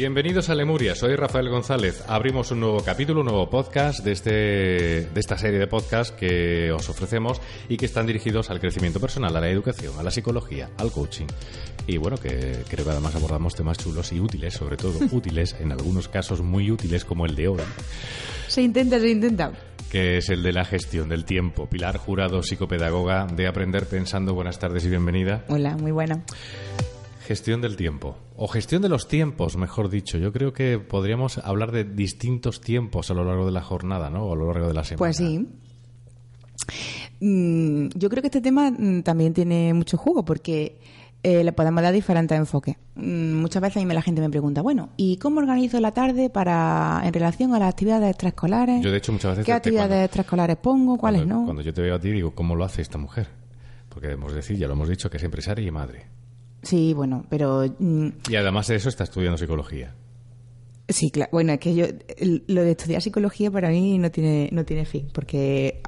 Bienvenidos a Lemuria, soy Rafael González. Abrimos un nuevo capítulo, un nuevo podcast de, este, de esta serie de podcasts que os ofrecemos y que están dirigidos al crecimiento personal, a la educación, a la psicología, al coaching. Y bueno, que creo que además abordamos temas chulos y útiles, sobre todo útiles, en algunos casos muy útiles como el de hoy. Se intenta, se intenta que es el de la gestión del tiempo. Pilar Jurado, psicopedagoga de Aprender Pensando. Buenas tardes y bienvenida. Hola, muy buena. Gestión del tiempo, o gestión de los tiempos, mejor dicho. Yo creo que podríamos hablar de distintos tiempos a lo largo de la jornada, ¿no? O a lo largo de la semana. Pues sí. Mm, yo creo que este tema mm, también tiene mucho jugo porque eh, le podemos dar diferentes enfoques. Mm, muchas veces a mí la gente me pregunta, bueno, ¿y cómo organizo la tarde para en relación a las actividades extraescolares? Yo, de hecho, muchas veces... ¿Qué actividades extraescolares pongo? ¿Cuáles no? Cuando yo te veo a ti, digo, ¿cómo lo hace esta mujer? Porque debemos decir, ya lo hemos dicho, que es empresaria y madre. Sí, bueno, pero... Mm, y además de eso está estudiando psicología. Sí, claro. Bueno, es que yo lo de estudiar psicología para mí no tiene no tiene fin, porque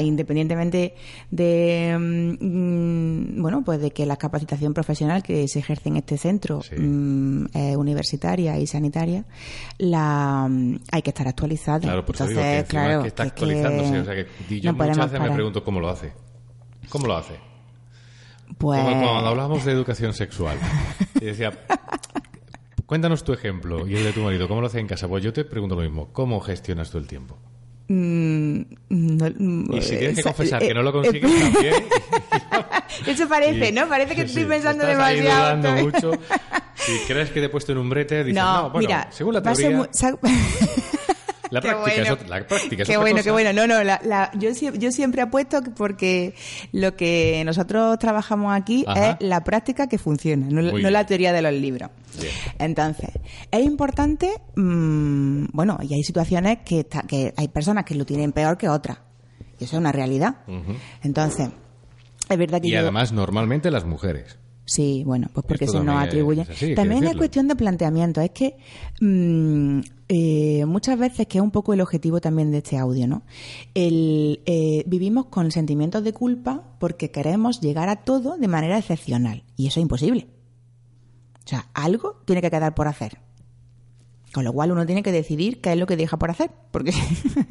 independientemente de mm, bueno, pues de que la capacitación profesional que se ejerce en este centro mm, es universitaria y sanitaria, la hay que estar actualizada. Claro, por Entonces, eso que claro, que está actualizándose, o sea que yo muchas veces me pregunto cómo lo hace. ¿Cómo lo hace? Pues... cuando hablábamos de educación sexual, y decía, cuéntanos tu ejemplo y el de tu marido, ¿cómo lo hace en casa? Pues yo te pregunto lo mismo, ¿cómo gestionas tú el tiempo? Mm, y si tienes que confesar que no lo consigues también. Eso parece, ¿no? Parece que estoy pensando demasiado. mucho. Si crees que te he puesto en un brete, dices, no, bueno, mira, según la teoría... La práctica, es otra, la práctica qué bueno, qué bueno. No, no, la, yo, yo siempre apuesto porque lo que nosotros trabajamos aquí es la práctica que funciona, no, la teoría de los libros. Entonces, es importante, mmm, bueno, y hay situaciones que, que hay personas que lo tienen peor que otras. Y eso es una realidad. Entonces, es verdad que... Y además, normalmente las mujeres. Sí, bueno, pues porque se nos atribuye. También es cuestión de planteamiento. Es que mm, eh, muchas veces, que es un poco el objetivo también de este audio, ¿no? El, eh, vivimos con sentimientos de culpa porque queremos llegar a todo de manera excepcional. Y eso es imposible. O sea, algo tiene que quedar por hacer. Con lo cual uno tiene que decidir qué es lo que deja por hacer. Porque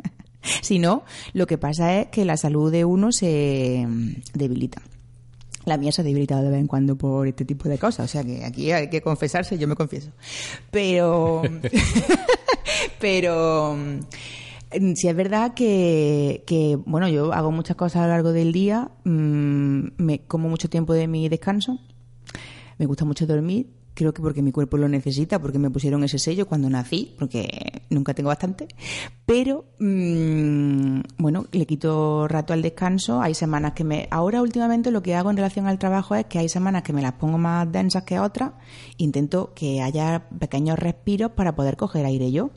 si no, lo que pasa es que la salud de uno se mm, debilita. La mía se ha debilitado de vez en cuando por este tipo de cosas. O sea que aquí hay que confesarse, yo me confieso. Pero. pero. Mm, si es verdad que, que, bueno, yo hago muchas cosas a lo largo del día, mm, me como mucho tiempo de mi descanso, me gusta mucho dormir creo que porque mi cuerpo lo necesita, porque me pusieron ese sello cuando nací, porque nunca tengo bastante. Pero, mm, bueno, le quito rato al descanso. Hay semanas que me. Ahora, últimamente, lo que hago en relación al trabajo es que hay semanas que me las pongo más densas que otras. Intento que haya pequeños respiros para poder coger aire yo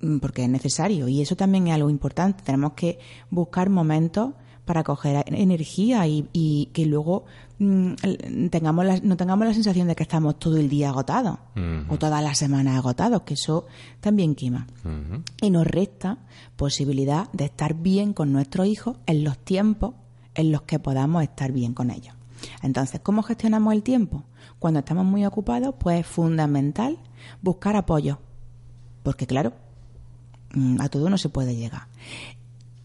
mm, porque es necesario y eso también es algo importante. Tenemos que buscar momentos para coger energía y, que luego mm, tengamos no tengamos la sensación de que estamos todo el día agotados o toda la semana agotados, que eso también quema. Y nos resta posibilidad de estar bien con nuestros hijos en los tiempos en los que podamos estar bien con ellos. Entonces, ¿cómo gestionamos el tiempo? Cuando estamos muy ocupados, pues es fundamental buscar apoyo. Porque claro, mm, a todo no se puede llegar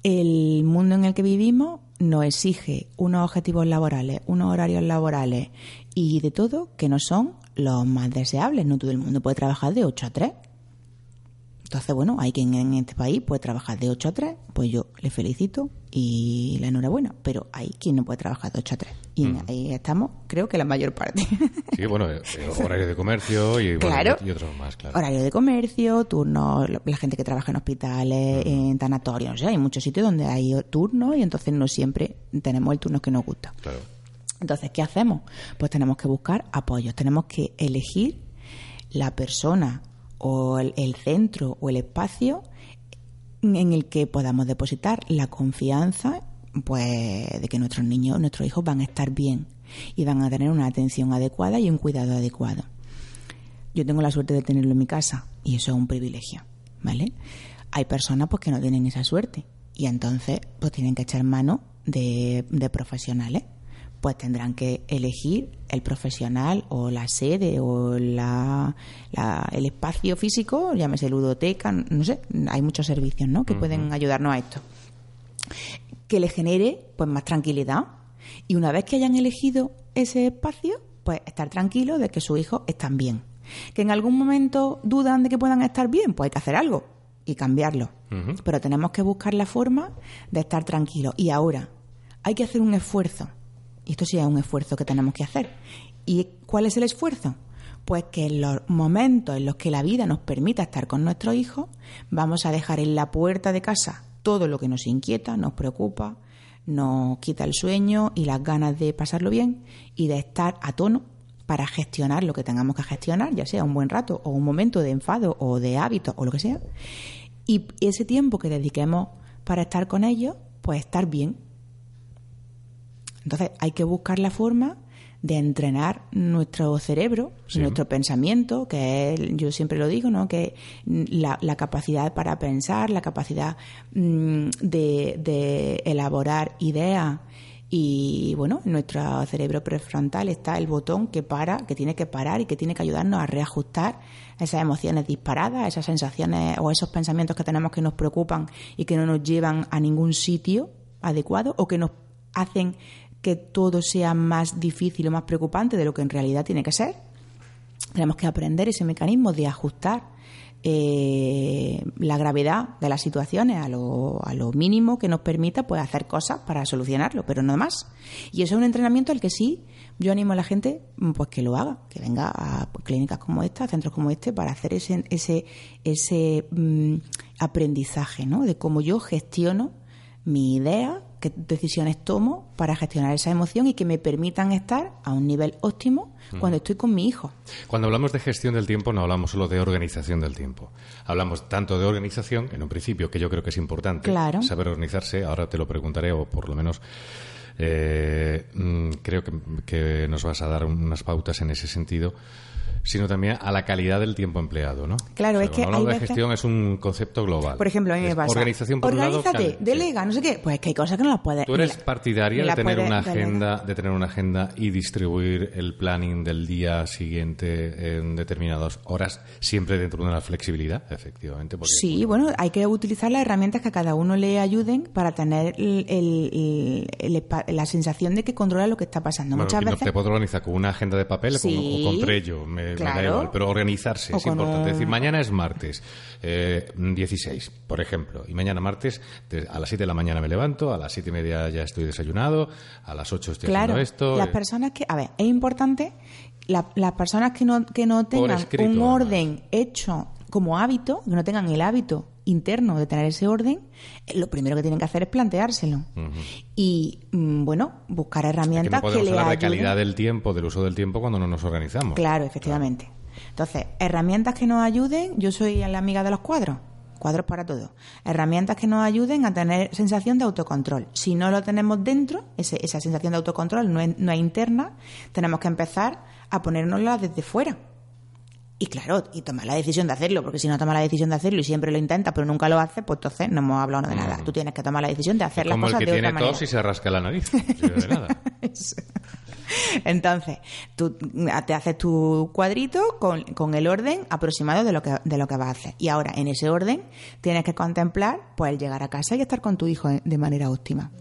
el mundo en el que vivimos nos exige unos objetivos laborales, unos horarios laborales y de todo que no son los más deseables. No todo el mundo puede trabajar de 8 a 3. Entonces, bueno, hay quien en este país puede trabajar de 8 a 3, pues yo le felicito y la enhorabuena, pero hay quien no puede trabajar de 8 a 3. Y ahí estamos, creo que la mayor parte. Sí, bueno, eh, eh, horario de comercio y, otros más, claro. Horario de comercio, turnos, la gente que trabaja en hospitales, en tanatorios, o sea, hay muchos sitios donde hay turnos y entonces no siempre tenemos el turno que nos gusta. Claro. Entonces, ¿qué hacemos? Pues tenemos que buscar apoyos, tenemos que elegir la persona o el, el centro o el espacio en el que podamos depositar la confianza pues de que nuestros niños, nuestros hijos van a estar bien y van a tener una atención adecuada y un cuidado adecuado. Yo tengo la suerte de tenerlo en mi casa y eso es un privilegio, ¿vale? Hay personas pues que no tienen esa suerte y entonces pues tienen que echar mano de, de profesionales pues tendrán que elegir el profesional o la sede o la, la- el espacio físico, llámese ludoteca, no sé, hay muchos servicios ¿no? que pueden ayudarnos a esto. Que le genere pues más tranquilidad y una vez que hayan elegido ese espacio, pues estar tranquilos de que sus hijos están bien. Que en algún momento dudan de que puedan estar bien, pues hay que hacer algo y cambiarlo. Pero tenemos que buscar la forma de estar tranquilos. Y ahora, hay que hacer un esfuerzo. Y esto sí es un esfuerzo que tenemos que hacer. ¿Y cuál es el esfuerzo? Pues que en los momentos en los que la vida nos permita estar con nuestros hijos, vamos a dejar en la puerta de casa todo lo que nos inquieta, nos preocupa, nos quita el sueño y las ganas de pasarlo bien y de estar a tono para gestionar lo que tengamos que gestionar, ya sea un buen rato o un momento de enfado o de hábito o lo que sea. Y ese tiempo que dediquemos para estar con ellos, pues estar bien, entonces hay que buscar la forma de entrenar nuestro cerebro, Sí. nuestro pensamiento, que es, yo siempre lo digo, ¿no? que la, la capacidad para pensar, la capacidad mm, de, de elaborar ideas y bueno, en nuestro cerebro prefrontal está el botón que para, que tiene que parar y que tiene que ayudarnos a reajustar esas emociones disparadas, esas sensaciones o esos pensamientos que tenemos que nos preocupan y que no nos llevan a ningún sitio adecuado o que nos hacen que todo sea más difícil o más preocupante de lo que en realidad tiene que ser. Tenemos que aprender ese mecanismo de ajustar eh, la gravedad de las situaciones a lo, a lo mínimo que nos permita pues, hacer cosas para solucionarlo, pero no más. Y eso es un entrenamiento al que sí yo animo a la gente pues que lo haga, que venga a clínicas como esta, a centros como este, para hacer ese, ese, ese mm, aprendizaje ¿no? de cómo yo gestiono mi idea, qué decisiones tomo para gestionar esa emoción y que me permitan estar a un nivel óptimo cuando estoy con mi hijo. Cuando hablamos de gestión del tiempo no hablamos solo de organización del tiempo. Hablamos tanto de organización, en un principio, que yo creo que es importante Claro. saber organizarse. Ahora te lo preguntaré, o por lo menos eh, mm, creo que, que nos vas a dar unas pautas en ese sentido sino también a la calidad del tiempo empleado, ¿no? Claro, es que cuando de veces- gestión es un concepto global. Por ejemplo, a mí me Es pasa. Organización por un lado, Organízate, delega, no sé qué. Pues es que hay cosas que no las puedes. Tú eres partidaria de tener una agenda, de tener una agenda y distribuir el planning del día siguiente en determinadas horas, siempre dentro de una flexibilidad, efectivamente. Sí, bueno, hay que utilizar las herramientas que a cada uno le ayuden para tener el- la sensación de que controla lo que está pasando. Bueno, Muchas no veces. te puedo organizar con una agenda de papel o con- Sí, o con Trello, me, me da claro. igual, pero organizarse O es importante. Es decir, mañana es martes eh, 16, por ejemplo, y mañana martes a las 7 de la mañana me levanto, a las 7 y media ya estoy desayunado, a las 8 estoy Claro, haciendo esto. las eh, personas que, a ver, es importante, la- las personas que no, que no tengan escrito, un además. orden hecho como hábito, que no tengan el hábito interno de tener ese orden, eh, lo primero que tienen que hacer es planteárselo. Y, mm, bueno, buscar que no herramientas que, podemos le hablar de ayuden. calidad del tiempo, del uso del tiempo cuando no nos organizamos. Claro, efectivamente. Entonces, herramientas que nos ayuden, yo soy la amiga de los cuadros, cuadros para todo. Herramientas que nos ayuden a tener sensación de autocontrol. Si no lo tenemos dentro, ese- esa sensación de autocontrol no es, no es interna, tenemos que empezar a ponérnosla desde fuera. Y claro, y tomar la decisión de hacerlo, porque si no tomas la decisión de hacerlo y siempre lo intentas pero nunca lo haces, pues entonces no hemos hablado de nada. Tú tienes que tomar la decisión de hacer las Como el cosas que de tiene otra manera. tos y se rasca la nariz. no sirve de nada. Entonces, tú te haces tu cuadrito con, con el orden aproximado de lo, que, de lo que vas a hacer. Y ahora, en ese orden, tienes que contemplar pues el llegar a casa y estar con tu hijo de manera óptima.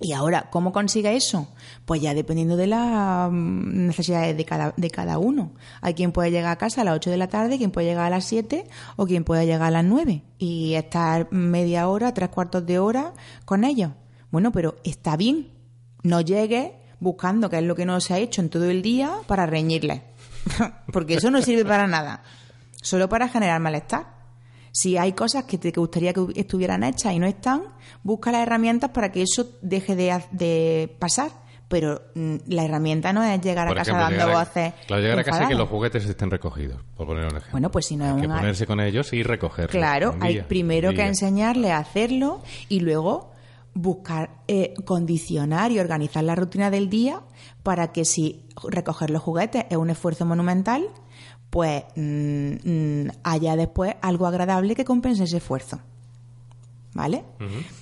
Y ahora, ¿cómo consigue eso? Pues ya dependiendo de las mm, necesidades de cada, de cada uno. Hay quien puede llegar a casa a las 8 de la tarde, quien puede llegar a las 7 o quien puede llegar a las 9 y estar media hora, tres cuartos de hora con ellos. Bueno, pero está bien. No llegues buscando qué es lo que no se ha hecho en todo el día para reñirles. Porque eso no sirve para nada. Solo para generar malestar. Si hay cosas que te gustaría que estuvieran hechas y no están, busca las herramientas para que eso deje de, pasar, pero mm, la herramienta no es llegar a casa dando a- voces. Claro, llegar a casa y que los juguetes estén recogidos, por poner un ejemplo. Bueno, pues si no es Hay que un- ponerse con ellos y recogerlos. Claro, hay primero que enseñarle a hacerlo y luego buscar eh, condicionar y organizar la rutina del día para que si recoger los juguetes es un esfuerzo monumental, pues mm, mm, haya después algo agradable que compense ese esfuerzo. ¿Vale?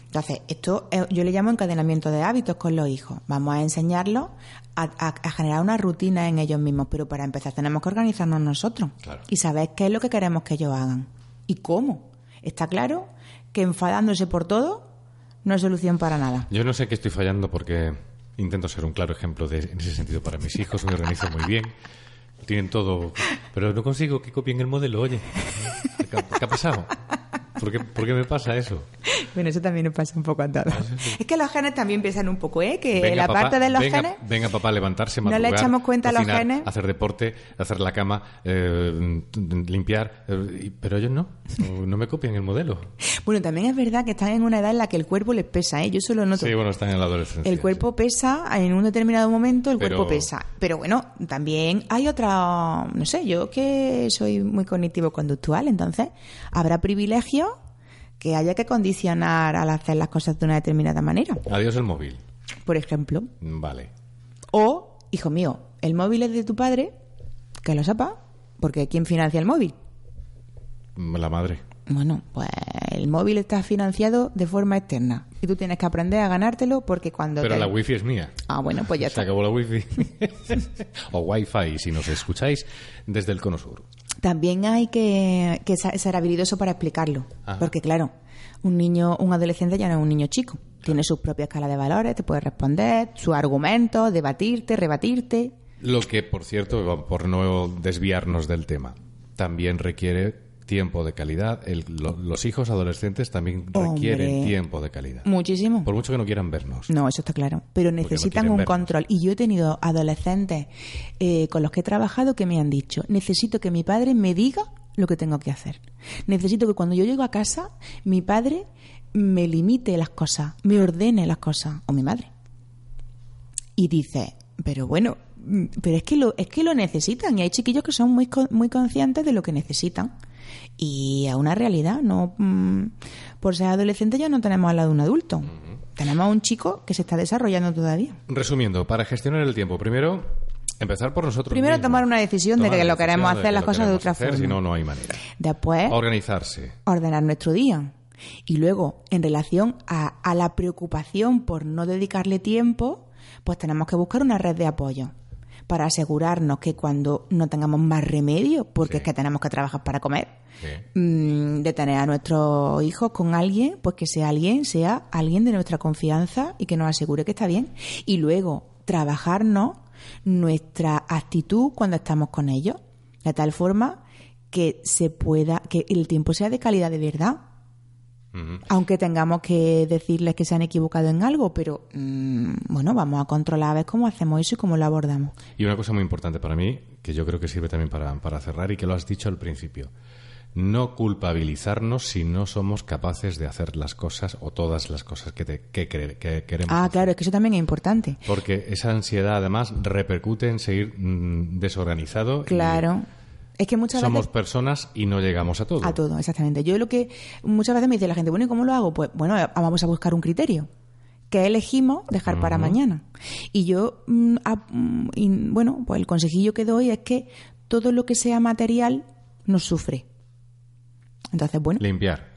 Entonces, esto eh, yo le llamo encadenamiento de hábitos con los hijos. Vamos a enseñarlos a, a- a generar una rutina en ellos mismos, pero para empezar tenemos que organizarnos nosotros Claro. y saber qué es lo que queremos que ellos hagan y cómo. Está claro que enfadándose por todo no es solución para nada. Yo no sé qué estoy fallando porque intento ser un claro ejemplo de, en ese sentido para mis hijos, me organizo muy bien, tienen todo, pero no consigo que copien el modelo, oye. ¿Qué, ha- pasado? ¿Por qué, por qué me pasa eso? Bueno, eso también nos pasa un poco a todos. Es que los genes también piensan un poco, ¿eh? Que Venga, la papá, parte de los venga, genes... Venga, papá, levantarse, No le madrugar, echamos cuenta a los genes. Hacer deporte, hacer la cama, eh, limpiar, eh, pero ellos no, no me copian el modelo. Bueno, también es verdad que están en una edad en la que el cuerpo les pesa, ¿eh? Yo solo noto. Sí, bueno, están en la adolescencia. El cuerpo pesa, en un determinado momento el Pero- cuerpo pesa. Pero bueno, también hay otra, no sé, yo que soy muy cognitivo-conductual, entonces habrá privilegios que haya que condicionar al hacer las cosas de una determinada manera. Adiós el móvil. Por ejemplo, Vale. o, hijo mío, el móvil es de tu padre, que lo sepa, porque ¿quién financia el móvil? La madre. Bueno, pues el móvil está financiado de forma externa y tú tienes que aprender a ganártelo porque cuando Pero te- la wifi es mía. Ah, bueno, pues ya Se está. acabó la wifi. o wifi, si nos escucháis desde el cono sur. También hay que, que ser habilidoso para explicarlo. Ajá. Porque, claro, un niño, un adolescente ya no es un niño chico. Tiene su propia escala de valores, te puede responder, sus argumentos, debatirte, rebatirte. Lo que, por cierto, por no desviarnos del tema, también requiere tiempo de calidad. El- lo- los hijos adolescentes también requieren Hombre. tiempo de calidad. Muchísimo. Por mucho que no quieran vernos. No, eso está claro. Pero necesitan un vernos. control. Y yo he tenido adolescentes eh, con los que he trabajado que me han dicho, necesito que mi padre me diga lo que tengo que hacer. Necesito que cuando yo llego a casa, mi padre me limite las cosas, me ordene las cosas, o mi madre. Y dice, pero bueno, mm, pero es que lo, es que lo necesitan. Y hay chiquillos que son muy, muy conscientes de lo que necesitan. Y es una realidad, no mm, por ser adolescente ya no tenemos al lado de un adulto. Tenemos a un chico que se está desarrollando todavía. Resumiendo, para gestionar el tiempo, primero empezar por nosotros Primero mismos. tomar una decisión de que lo queremos hacer que las cosas de otra hacer, forma. Si no, no hay manera. Después, Organizarse. ordenar nuestro día. Y luego, en relación a, a la preocupación por no dedicarle tiempo, pues tenemos que buscar una red de apoyo para asegurarnos que cuando no tengamos más remedio, porque Sí. es que tenemos que trabajar para comer, Sí. mm, de tener a nuestros hijos con alguien, pues que sea alguien, sea alguien de nuestra confianza y que nos asegure que está bien. Y luego, trabajarnos nuestra actitud cuando estamos con ellos, de tal forma que se pueda, que el tiempo sea de calidad de verdad. Aunque tengamos que decirles que se han equivocado en algo, pero mm, bueno, vamos a controlar a ver cómo hacemos eso y cómo lo abordamos. Y una cosa muy importante para mí, que yo creo que sirve también para, para cerrar y que lo has dicho al principio. No culpabilizarnos si no somos capaces de hacer las cosas o todas las cosas que, te- que, que queremos. Ah, hacer. claro, es que eso también es importante. Porque esa ansiedad además repercute en seguir mm, desorganizado. y Claro. Es que muchas Somos veces... personas y no llegamos a todo. A todo, exactamente. Yo lo que muchas veces me dice la gente, bueno, ¿y cómo lo hago? Pues bueno, vamos a buscar un criterio que elegimos dejar para mañana. Y yo, mm, a- mm, y, bueno, pues el consejillo que doy es que todo lo que sea material nos sufre. Entonces, bueno, Limpiar.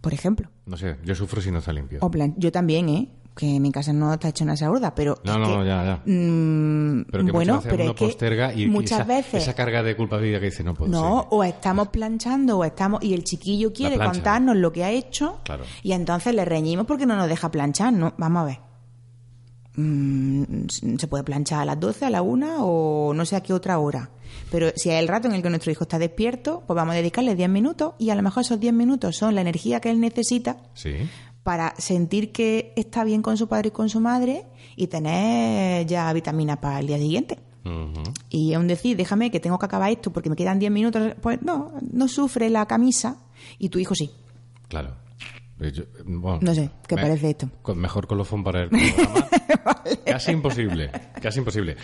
por ejemplo, No sé, yo sufro si no está limpio. o plan, yo también, ¿eh? Que mi casa no está hecha una saurda, pero No, es no, que, no, ya, ya. mm, Pero que bueno, muchas veces pero uno es que posterga y, y muchas esa, veces esa carga de culpabilidad que dice no puedo No, ser. o estamos planchando o estamos y el chiquillo quiere plancha. contarnos lo que ha hecho Claro. y entonces le reñimos porque no nos deja planchar, no, vamos a ver. Mm, se puede planchar a las 12, a la 1 o no sé a qué otra hora. Pero si es el rato en el que nuestro hijo está despierto, pues vamos a dedicarle 10 minutos y a lo mejor esos 10 minutos son la energía que él necesita Sí. Para sentir que está bien con su padre y con su madre y tener ya vitaminas para el día siguiente. Y aún decir, déjame que tengo que acabar esto porque me quedan 10 minutos, pues no, no sufre la camisa y tu hijo sí. Claro. Eh, yo- bueno, No sé, ¿qué me- parece esto? con- mejor colofón para el programa. Casi imposible, casi imposible.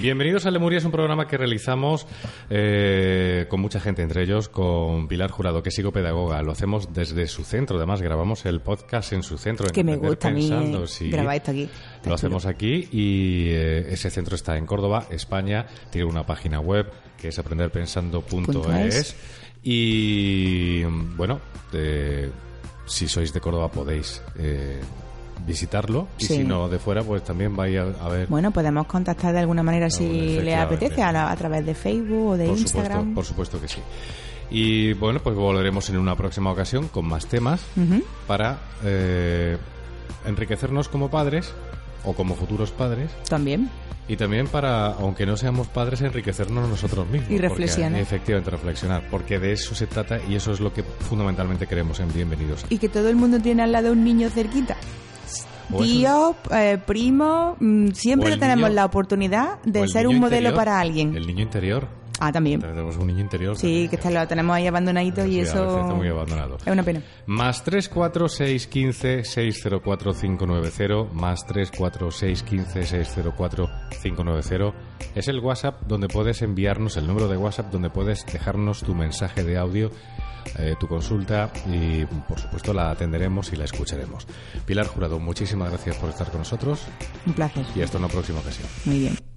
Bienvenidos a Lemuria, es un programa que realizamos eh, con mucha gente, entre ellos con Pilar Jurado, que es psicopedagoga. Lo hacemos desde su centro, además grabamos el podcast en su centro. en Que me gusta a mí eh, sí. grabar esto aquí. Está Lo hacemos chulo. aquí y eh, ese centro está en Córdoba, España. Tiene una página web que es aprenderpensando.es. Y bueno, eh, si sois de Córdoba podéis eh, visitarlo. Y Sí. si no de fuera, pues también vais a, a ver. Bueno, podemos contactar de alguna manera si le apetece a, la- a través de Facebook o de por Instagram. supuesto, por supuesto que sí. Y bueno, pues volveremos en una próxima ocasión con más temas para eh, enriquecernos como padres o como futuros padres También. Y también para, aunque no seamos padres, enriquecernos nosotros mismos. Y porque, reflexionar. efectivamente, reflexionar. Porque de eso se trata y eso es lo que fundamentalmente queremos en Bienvenidos. Y que todo el mundo tiene al lado un niño cerquita. Tío, eh, primo, mm, siempre tenemos niño- la oportunidad de ser un modelo interior. para alguien. El niño interior. Ah, también. Tenemos un niño interior. Sí, también. que está, lo tenemos ahí abandonadito y Sí, eso está muy abandonado. es una pena. Más 34615 604 590 más 34615 604 590 es el WhatsApp donde puedes enviarnos el número de WhatsApp donde puedes dejarnos tu mensaje de audio, eh, tu consulta y por supuesto la atenderemos y la escucharemos. Pilar Jurado, muchísimas gracias por estar con nosotros Un placer. y hasta una próxima ocasión. Muy bien.